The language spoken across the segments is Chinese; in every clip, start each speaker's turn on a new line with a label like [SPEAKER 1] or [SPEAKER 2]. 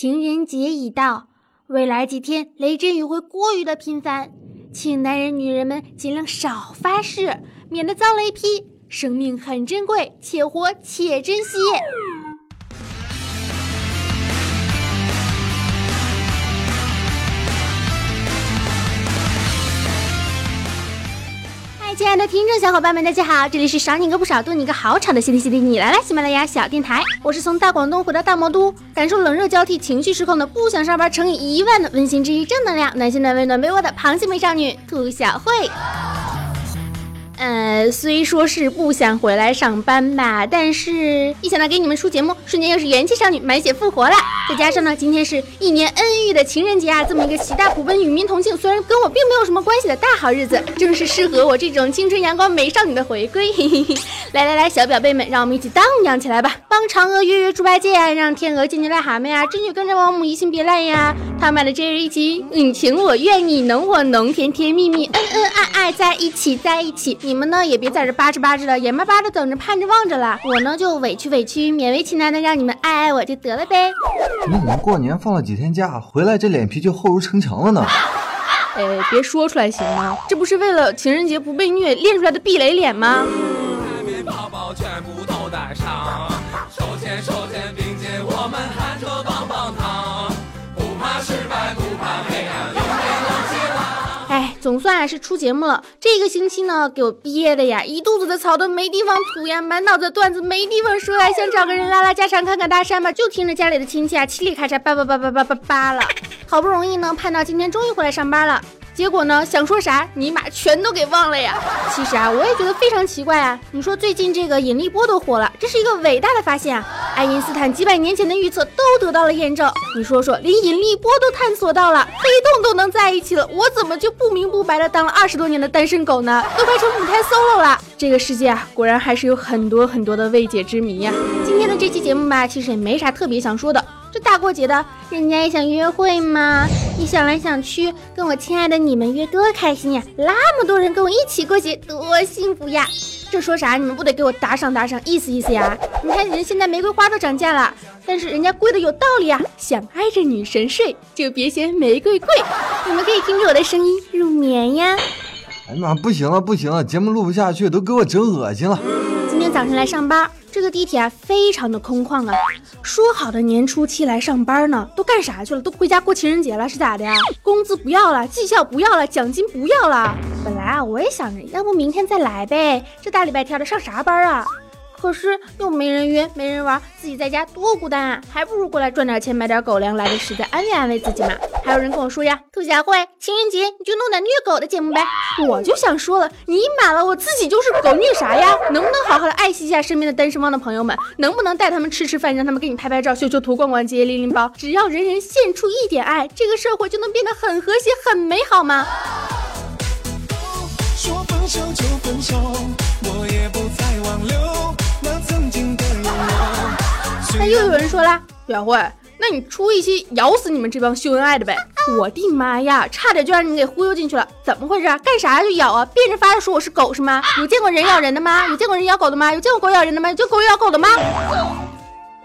[SPEAKER 1] 情人节已到，未来几天雷阵雨会过于的频繁，请男人女人们尽量少发誓，免得遭雷劈。生命很珍贵，且活且珍惜。亲爱的听众小伙伴们，大家好，这里是赏你个不少，多你个好吵的西里西里，你来了，喜马拉雅小电台，我是从大广东回到大魔都，感受冷热交替、情绪失控的不想上班乘以一万的温馨治愈正能量，暖心暖胃暖被窝的螃蟹美少女兔小慧。呃，虽说是不想回来上班吧，但是一想到给你们出节目，瞬间又是元气少女满血复活了。再加上呢，今天是一年恩遇的情人节啊，这么一个喜大普奔、与民同庆，虽然跟我并没有什么关系的大好日子，正是适合我这种青春阳光美少女的回归。来来来，小表妹们，让我们一起荡漾起来吧！帮嫦娥约约猪八戒呀，让天鹅见见癞蛤蟆呀，织女跟着王母移情别恋呀，他们的这日一起你情我愿，你侬我侬，甜甜蜜蜜，恩恩爱爱在一起，在一起。你们呢也别在这巴着巴着的，眼巴巴的等着盼着望着了。我呢就委屈委屈，勉为其难的让你们爱爱我就得了呗。
[SPEAKER 2] 你怎么过年放了几天假，回来这脸皮就厚如城墙了呢？
[SPEAKER 1] 哎，别说出来行吗？这不是为了情人节不被虐练出来的避雷脸吗？总算是出节目了，这个星期呢，给我憋的呀，一肚子的草都没地方吐呀，满脑子段子没地方说呀，想找个人拉拉家常，侃侃大山吧，就听着家里的亲戚啊，嘁里咔嚓叭叭叭叭叭叭叭了，好不容易呢，盼到今天终于回来上班了。结果呢？想说啥，尼玛全都给忘了呀！其实啊，我也觉得非常奇怪啊。你说最近这个引力波都火了，这是一个伟大的发现啊！爱因斯坦几百年前的预测都得到了验证。你说说，连引力波都探索到了，黑洞都能在一起了，我怎么就不明不白的当了二十多年的单身狗呢？都快成母胎 solo 了！这个世界啊，果然还是有很多很多的未解之谜呀。今天的这期节目吧，其实也没啥特别想说的。这大过节的，人家也想约会嘛。你想来想去，跟我亲爱的你们约多开心呀！那么多人跟我一起过节，多幸福呀！这说啥？你们不得给我打赏打赏，意思意思呀？你看人现在玫瑰花都涨价了，但是人家贵的有道理啊！想挨着女神睡，就别嫌玫瑰贵。你们可以听着我的声音入眠呀。
[SPEAKER 2] 哎呀妈，不行了不行了，节目录不下去，都给我整恶心了。
[SPEAKER 1] 早上来上班。这个地铁啊，非常的空旷啊。说好的年初七来上班呢，都干啥去了？都回家过情人节了，是咋的呀？工资不要了，绩效不要了，奖金不要了。本来啊，我也想着，要不明天再来呗。这大礼拜天的上啥班啊？可是又没人约，没人玩，自己在家多孤单啊！还不如过来赚点钱，买点狗粮，来的实在，安慰安慰自己嘛。还有人跟我说呀，兔小慧，情人节你就弄点虐狗的节目呗。我就想说了，你满了，我自己就是狗，虐啥呀？能不能好好的爱惜一下身边的单身汪的朋友们？能不能带他们吃吃饭，让他们给你拍拍照、修修图、逛逛街、拎拎包？只要人人献出一点爱，这个社会就能变得很和谐、很美好吗？说分手就分手，我也不再挽留。那又有人说了，小慧，那你出一期咬死你们这帮秀恩爱的呗！我的妈呀，差点就让你们给忽悠进去了，怎么回事？干啥就咬啊？变着法的说我是狗是吗？有见过人咬人的吗？有见过人咬狗的吗？有见过狗咬人的吗？有见过狗咬狗的吗？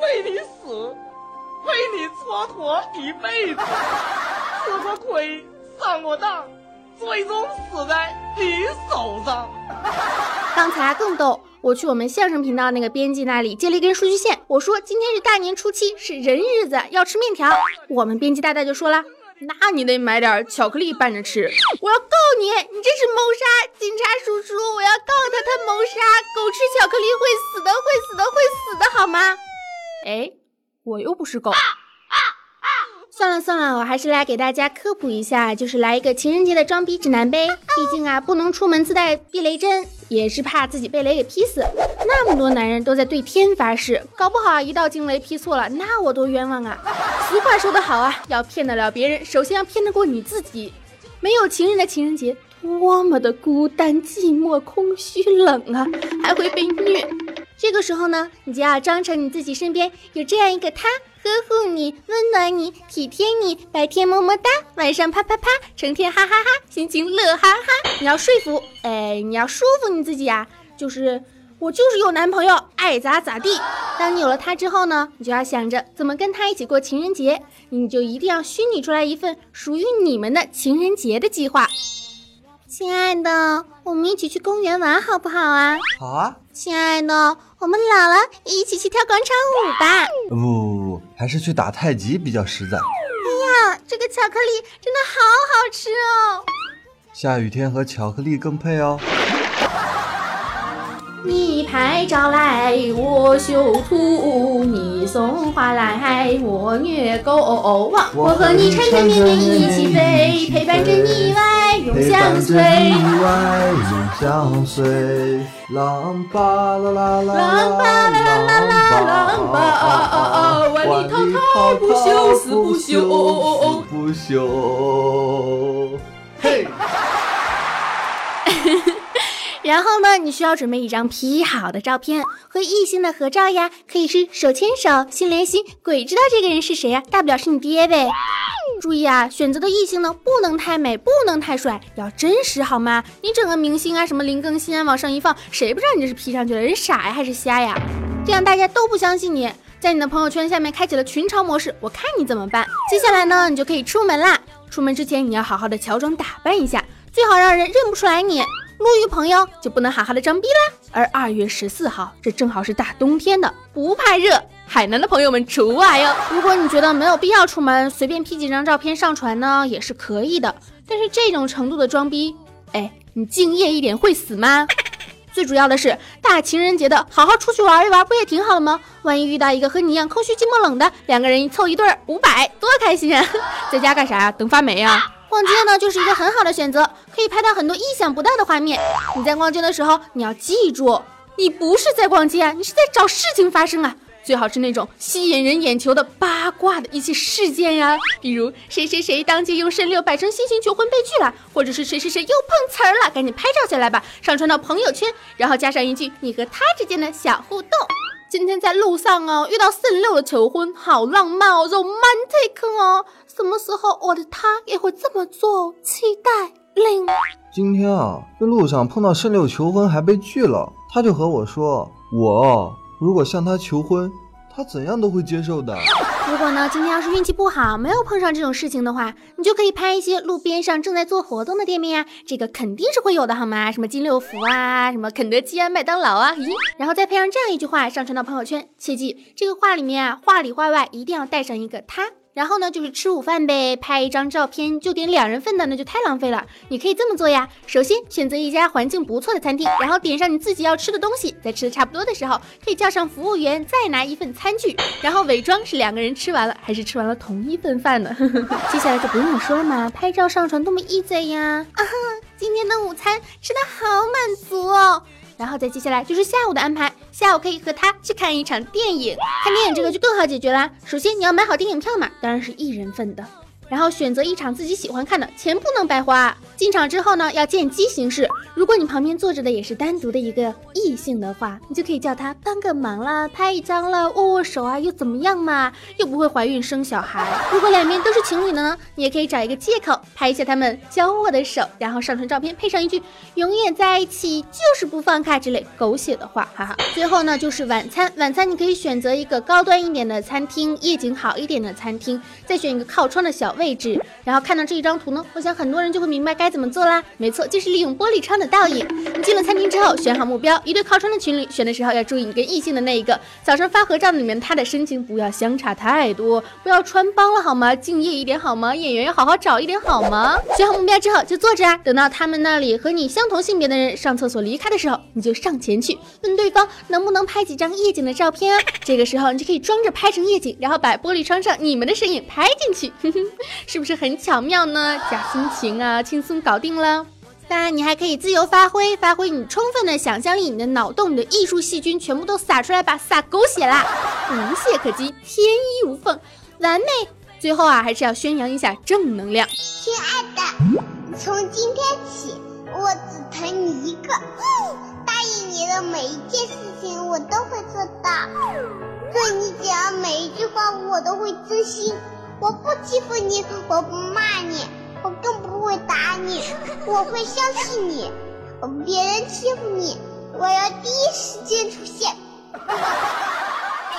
[SPEAKER 3] 为你死，为你蹉跎一辈子，吃过亏，上过当，最终死在你手上。
[SPEAKER 1] 刚才更逗。我去我们相声频道那个编辑那里借了一根数据线，我说今天是大年初七，是人日子，要吃面条。我们编辑大大就说了，那你得买点巧克力拌着吃。我要告你，你这是谋杀！警察叔叔，我要告他，他谋杀狗吃巧克力会死的，会死的，会死的，好吗？哎，我又不是狗。算了算了，我还是来给大家科普一下，就是来一个情人节的装逼指南呗。毕竟啊，不能出门自带避雷针，也是怕自己被雷给劈死。那么多男人都在对天发誓，搞不好啊，一道惊雷劈错了，那我多冤枉啊！俗话说得好啊，要骗得了别人，首先要骗得过你自己。没有情人的情人节，多么的孤单、寂寞、空虚、冷啊，还会被虐。这个时候呢，你就要装成你自己身边有这样一个他。呵护你，温暖你，体贴你，白天么么哒，晚上啪啪啪，成天哈哈哈，心情乐哈哈。你要说服，哎，你要说服你自己啊，就是我就是有男朋友，爱咋咋地。当你有了他之后呢，你就要想着怎么跟他一起过情人节，你就一定要虚拟出来一份属于你们的情人节的计划。亲爱的，我们一起去公园玩好不好啊？
[SPEAKER 2] 好啊。
[SPEAKER 1] 亲爱的，我们老了一起去跳广场舞吧。
[SPEAKER 2] 不还是去打太极比较实在。
[SPEAKER 1] 哎呀，这个巧克力真的好好吃哦！
[SPEAKER 2] 下雨天和巧克力更配哦。
[SPEAKER 1] 你拍照来，我修图；你送花来，我虐狗。我和你缠缠绵绵一起飞，永相随。
[SPEAKER 2] 永相随。浪吧啦啦啦，浪吧啦啦啦，浪吧，万里滔滔不休，死不休，不休。
[SPEAKER 1] 然后呢，你需要准备一张 P 好的照片和异性的合照呀，可以是手牵手、心连心，鬼知道这个人是谁呀？大不了是你爹呗。注意啊，选择的异性呢，不能太美，不能太帅，要真实好吗？你整个明星啊，什么林更新啊，往上一放，谁不知道你这是 P 上去了？人傻呀还是瞎呀？这样大家都不相信你，在你的朋友圈下面开启了群嘲模式，我看你怎么办？接下来呢，你就可以出门啦。出门之前你要好好的乔装打扮一下，最好让人认不出来你。路遇朋友就不能好好的装逼啦。而二月十四号，这正好是大冬天的，不怕热，海南的朋友们除外哟。如果你觉得没有必要出门，随便 P 几张照片上传呢，也是可以的。但是这种程度的装逼，哎，你敬业一点会死吗？最主要的是大情人节的，好好出去玩一玩，不也挺好的吗？万一遇到一个和你一样空虚寂寞冷的，两个人一凑一对儿，五百，多开心啊！在家干啥呀？等发霉啊？逛街呢，就是一个很好的选择，可以拍到很多意想不到的画面。你在逛街的时候，你要记住，你不是在逛街啊，你是在找事情发生啊。最好是那种吸引人眼球的八卦的一些事件呀，比如谁谁谁当街用肾六摆成新型求婚被拒了，或者是谁谁谁又碰瓷儿了，赶紧拍照下来吧，上传到朋友圈，然后加上一句你和他之间的小互动。今天在路上哦，遇到圣六的求婚，好浪漫哦，romantic 哦。什么时候我的他也会这么做？期待令。
[SPEAKER 2] 今天啊，在路上碰到圣六求婚还被拒了，他就和我说，我如果向他求婚，他怎样都会接受的。
[SPEAKER 1] 如果呢，今天要是运气不好，没有碰上这种事情的话，你就可以拍一些路边上正在做活动的店面啊，这个肯定是会有的，好吗？什么金六福啊，什么肯德基啊，麦当劳啊，咦，然后再配上这样一句话上传到朋友圈，切记这个话里面啊，话里话外一定要带上一个他。然后呢，就是吃午饭呗，拍一张照片就点两人份的，那就太浪费了。你可以这么做呀，首先选择一家环境不错的餐厅，然后点上你自己要吃的东西，在吃的差不多的时候，可以叫上服务员再拿一份餐具，然后伪装是两个人吃完了，还是吃完了同一份饭呢？接下来就不用说了嘛，拍照上传多么 easy 呀！啊，今天的午餐吃的好满足哦。然后再接下来就是下午的安排，下午可以和他去看一场电影。看电影这个就更好解决啦，首先你要买好电影票嘛，当然是一人份的。然后选择一场自己喜欢看的，钱不能白花。进场之后呢，要见机行事。如果你旁边坐着的也是单独的一个异性的话，你就可以叫他帮个忙啦，拍一张了，握握手啊，又怎么样嘛？又不会怀孕生小孩。如果两边都是情侣的呢，你也可以找一个借口拍一下他们交握的手，然后上传照片，配上一句“永远在一起，就是不放开”之类狗血的话，哈哈。最后呢，就是晚餐，晚餐你可以选择一个高端一点的餐厅，夜景好一点的餐厅，再选一个靠窗的小。位置，然后看到这一张图呢，我想很多人就会明白该怎么做啦。没错，就是利用玻璃窗的倒影。你进了餐厅之后，选好目标，一对靠窗的情侣，选的时候要注意你跟异性的那一个早上发合照里面他的身形不要相差太多，不要穿帮了好吗？敬业一点好吗？演员要好好找一点好吗？选好目标之后就坐着啊，等到他们那里和你相同性别的人上厕所离开的时候，你就上前去问对方能不能拍几张夜景的照片啊。这个时候你就可以装着拍成夜景，然后把玻璃窗上你们的身影拍进去。哼哼。是不是很巧妙呢？假心情啊，轻松搞定了。当然，你还可以自由发挥，发挥你充分的想象力，你的脑洞，你的艺术细菌全部都撒出来吧，撒狗血啦，无懈可击，天衣无缝，完美。最后啊，还是要宣扬一下正能量。
[SPEAKER 4] 亲爱的，从今天起，我只疼你一个。答应你的每一件事情，我都会做到。对你讲每一句话，我都会真心。我不欺负你，我不骂你，我更不会打你，我会相信你。别人欺负你，我要第一时间出现。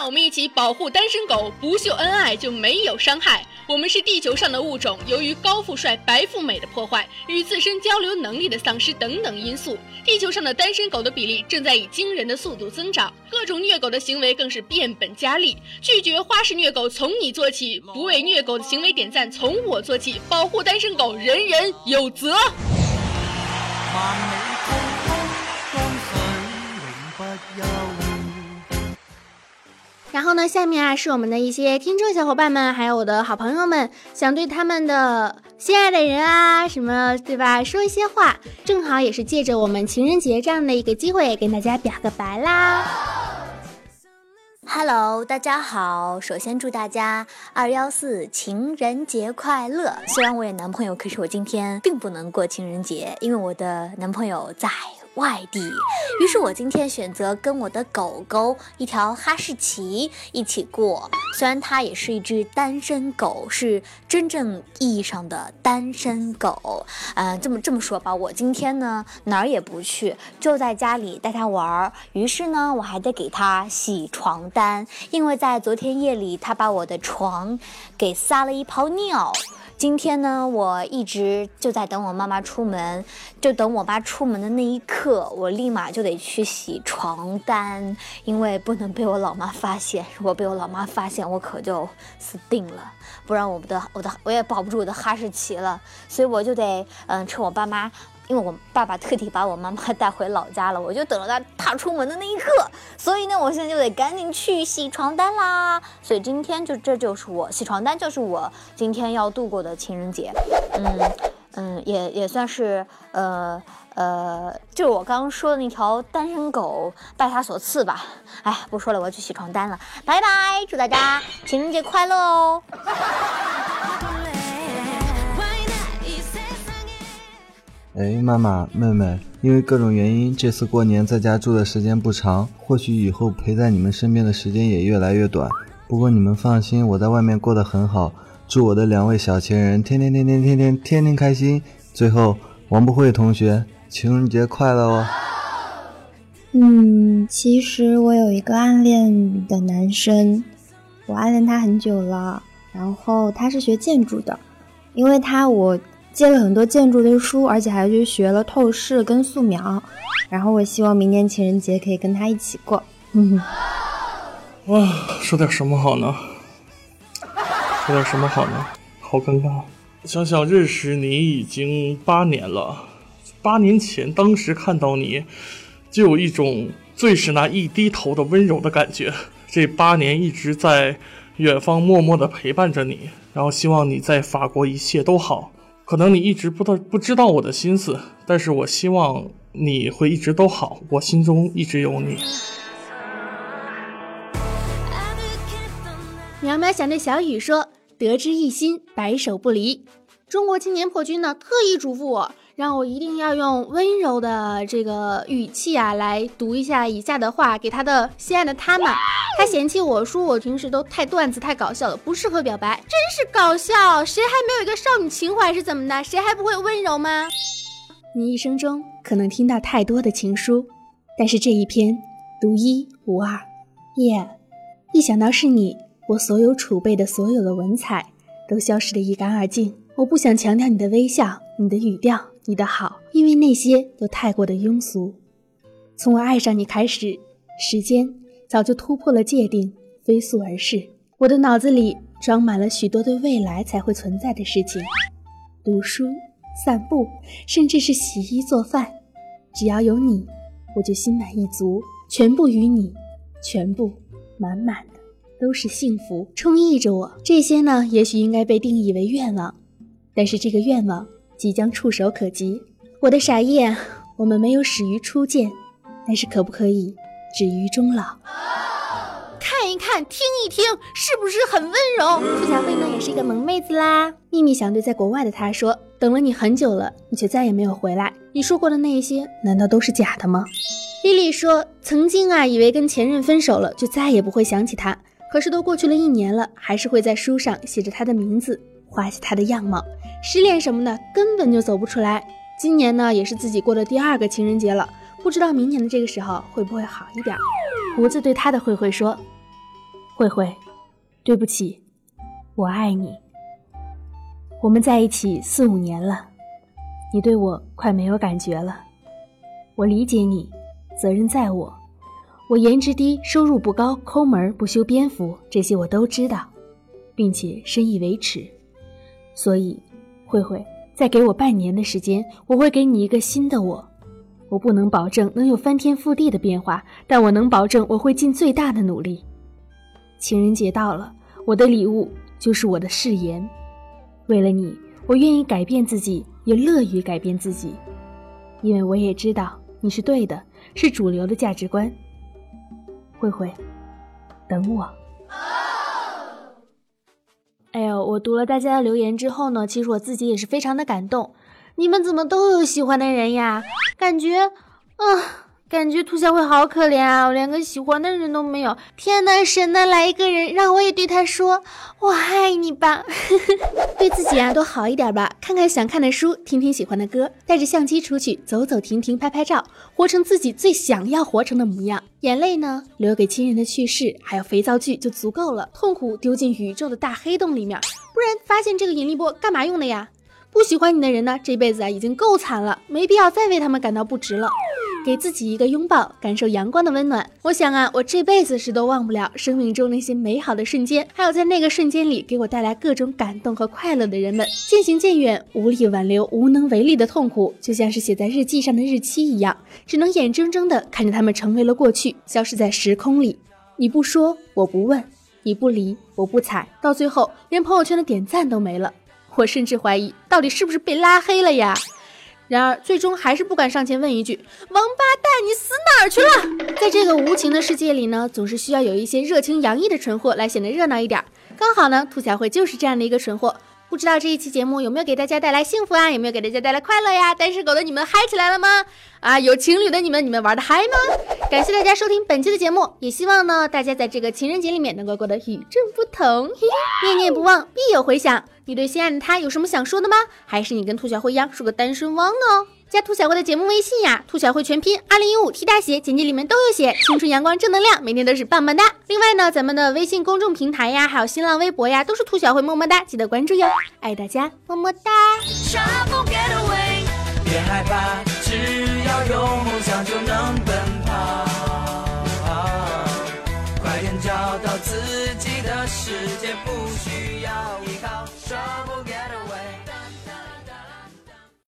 [SPEAKER 5] 让我们一起保护单身狗，不秀恩爱就没有伤害。我们是地球上的物种，由于高富帅、白富美的破坏与自身交流能力的丧失等等因素，地球上的单身狗的比例正在以惊人的速度增长。各种虐狗的行为更是变本加厉。拒绝花式虐狗从你做起，不为虐狗的行为点赞从我做起。保护单身狗，人人有责。
[SPEAKER 1] 然后呢，下面啊是我们的一些听众小伙伴们，还有我的好朋友们，想对他们的心爱的人啊，什么对吧，说一些话，正好也是借着我们情人节这样的一个机会，跟大家表个白啦。
[SPEAKER 6] Hello，大家好，首先祝大家二幺四情人节快乐。虽然我有男朋友，可是我今天并不能过情人节，因为我的男朋友在。外地，于是我今天选择跟我的狗狗一条哈士奇一起过。虽然它也是一只单身狗，是真正意义上的单身狗。嗯，这么这么说吧，我今天呢哪儿也不去，就在家里带它玩儿。于是呢，我还得给它洗床单，因为在昨天夜里它把我的床给撒了一泡尿。今天呢，我一直就在等我妈妈出门，就等我妈出门的那一刻，我立马就得去洗床单，因为不能被我老妈发现。如果被我老妈发现，我可就死定了，不然我的我的我也保不住我的哈士奇了。所以我就得嗯，趁我爸妈。因为我爸爸特地把我妈妈带回老家了，我就等着他踏出门的那一刻。所以呢，我现在就得赶紧去洗床单啦。所以今天就这就是我洗床单，就是我今天要度过的情人节。嗯嗯，也也算是呃呃，就是我刚刚说的那条单身狗拜他所赐吧。哎，不说了，我要去洗床单了，拜拜！祝大家情人节快乐哦。
[SPEAKER 2] 哎，妈妈、妹妹，因为各种原因，这次过年在家住的时间不长，或许以后陪在你们身边的时间也越来越短。不过你们放心，我在外面过得很好。祝我的两位小情人天天天天天天天天开心。最后，王不慧同学，情人节快乐哦！
[SPEAKER 7] 嗯，其实我有一个暗恋的男生，我暗恋他很久了。然后他是学建筑的，因为他我。借了很多建筑的书，而且还去学了透视跟素描。然后我希望明年情人节可以跟他一起过。
[SPEAKER 8] 哇，说点什么好呢？说点什么好呢？好尴尬。想想认识你已经八年了，八年前当时看到你，就有一种最是那一低头的温柔的感觉。这八年一直在远方默默的陪伴着你，然后希望你在法国一切都好。可能你一直不道不知道我的心思，但是我希望你会一直都好，我心中一直有你。
[SPEAKER 1] 苗苗想对小雨说：“得之一心，白首不离。”中国青年破军呢，特意嘱咐我。让我一定要用温柔的这个语气啊，来读一下以下的话给他的心爱的他们。他嫌弃我说我平时都太段子太搞笑了，不适合表白，真是搞笑！谁还没有一个少女情怀是怎么的？谁还不会温柔吗？你一生中可能听到太多的情书，但是这一篇独一无二。耶！一想到是你，我所有储备的所有的文采都消失得一干二净。我不想强调你的微笑，你的语调。你的好，因为那些都太过的庸俗。从我爱上你开始，时间早就突破了界定，飞速而逝。我的脑子里装满了许多对未来才会存在的事情：读书、散步，甚至是洗衣做饭。只要有你，我就心满意足。全部与你，全部满满的都是幸福，充溢着我。这些呢，也许应该被定义为愿望，但是这个愿望。即将触手可及，我的傻叶，我们没有始于初见，但是可不可以止于终老？看一看，听一听，是不是很温柔？付小飞呢，也是一个萌妹子啦。秘密想对在国外的他说：等了你很久了，你却再也没有回来。你说过的那一些，难道都是假的吗？丽丽说：曾经啊，以为跟前任分手了，就再也不会想起他。可是都过去了一年了，还是会在书上写着他的名字，画下他的样貌。失恋什么的根本就走不出来。今年呢，也是自己过的第二个情人节了。不知道明年的这个时候会不会好一点。胡子对他的慧慧说：“慧慧，对不起，我爱你。我们在一起四五年了，你对我快没有感觉了。我理解你，责任在我。我颜值低，收入不高，抠门不修边幅，这些我都知道，并且深以为耻。所以，慧慧。”再给我半年的时间，我会给你一个新的我。我不能保证能有翻天覆地的变化，但我能保证我会尽最大的努力。情人节到了，我的礼物就是我的誓言。为了你，我愿意改变自己，也乐于改变自己，因为我也知道你是对的，是主流的价值观。慧慧，等我。哎呦，我读了大家的留言之后呢，其实我自己也是非常的感动。你们怎么都有喜欢的人呀？感觉，啊。感觉兔小慧好可怜啊，我连个喜欢的人都没有。天呐，神呐，来一个人，让我也对他说我爱你吧。对自己啊，多好一点吧。看看想看的书，听听喜欢的歌，带着相机出去走走停停，拍拍照，活成自己最想要活成的模样。眼泪呢，留给亲人的去世，还有肥皂剧就足够了。痛苦丢进宇宙的大黑洞里面，不然发现这个引力波干嘛用的呀？不喜欢你的人呢，这辈子啊已经够惨了，没必要再为他们感到不值了。给自己一个拥抱，感受阳光的温暖。我想啊，我这辈子是都忘不了生命中那些美好的瞬间，还有在那个瞬间里给我带来各种感动和快乐的人们。渐行渐远，无力挽留，无能为力的痛苦，就像是写在日记上的日期一样，只能眼睁睁的看着他们成为了过去，消失在时空里。你不说，我不问；你不理，我不睬。到最后，连朋友圈的点赞都没了。我甚至怀疑，到底是不是被拉黑了呀？然而，最终还是不敢上前问一句：“王八蛋，你死哪儿去了？”在这个无情的世界里呢，总是需要有一些热情洋溢的蠢货来显得热闹一点。刚好呢，兔小慧就是这样的一个蠢货。不知道这一期节目有没有给大家带来幸福啊？有没有给大家带来快乐呀？单身狗的你们嗨起来了吗？啊，有情侣的你们，你们玩的嗨吗？感谢大家收听本期的节目，也希望呢，大家在这个情人节里面能够过得与众不同，念念不忘，必有回响。你对心爱的他有什么想说的吗？还是你跟兔小慧一样是个单身汪呢？加兔小慧的节目微信呀，兔小慧全拼二零一五 T 大写，简介里面都有写。青春阳光正能量，每天都是棒棒哒。另外呢，咱们的微信公众平台呀，还有新浪微博呀，都是兔小慧么么哒，记得关注哟，爱大家，么么哒。找到自己的世界，不需要依靠双。